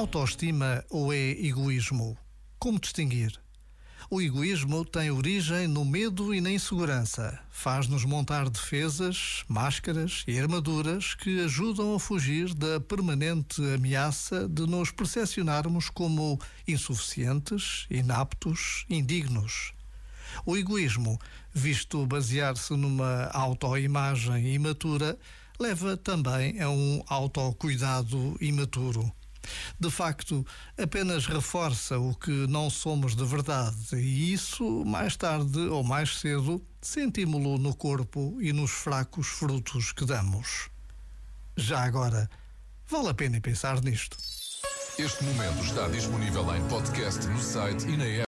Autoestima ou é egoísmo? Como distinguir? O egoísmo tem origem no medo e na insegurança. Faz-nos montar defesas, máscaras e armaduras que ajudam a fugir da permanente ameaça de nos percepcionarmos como insuficientes, inaptos, indignos. O egoísmo, visto basear-se numa autoimagem imatura, leva também a um autocuidado imaturo. De facto, apenas reforça o que não somos de verdade, e isso, mais tarde ou mais cedo, sentimos-lo no corpo e nos fracos frutos que damos. Já agora, vale a pena pensar nisto. Este momento está disponível em podcast no site e na app.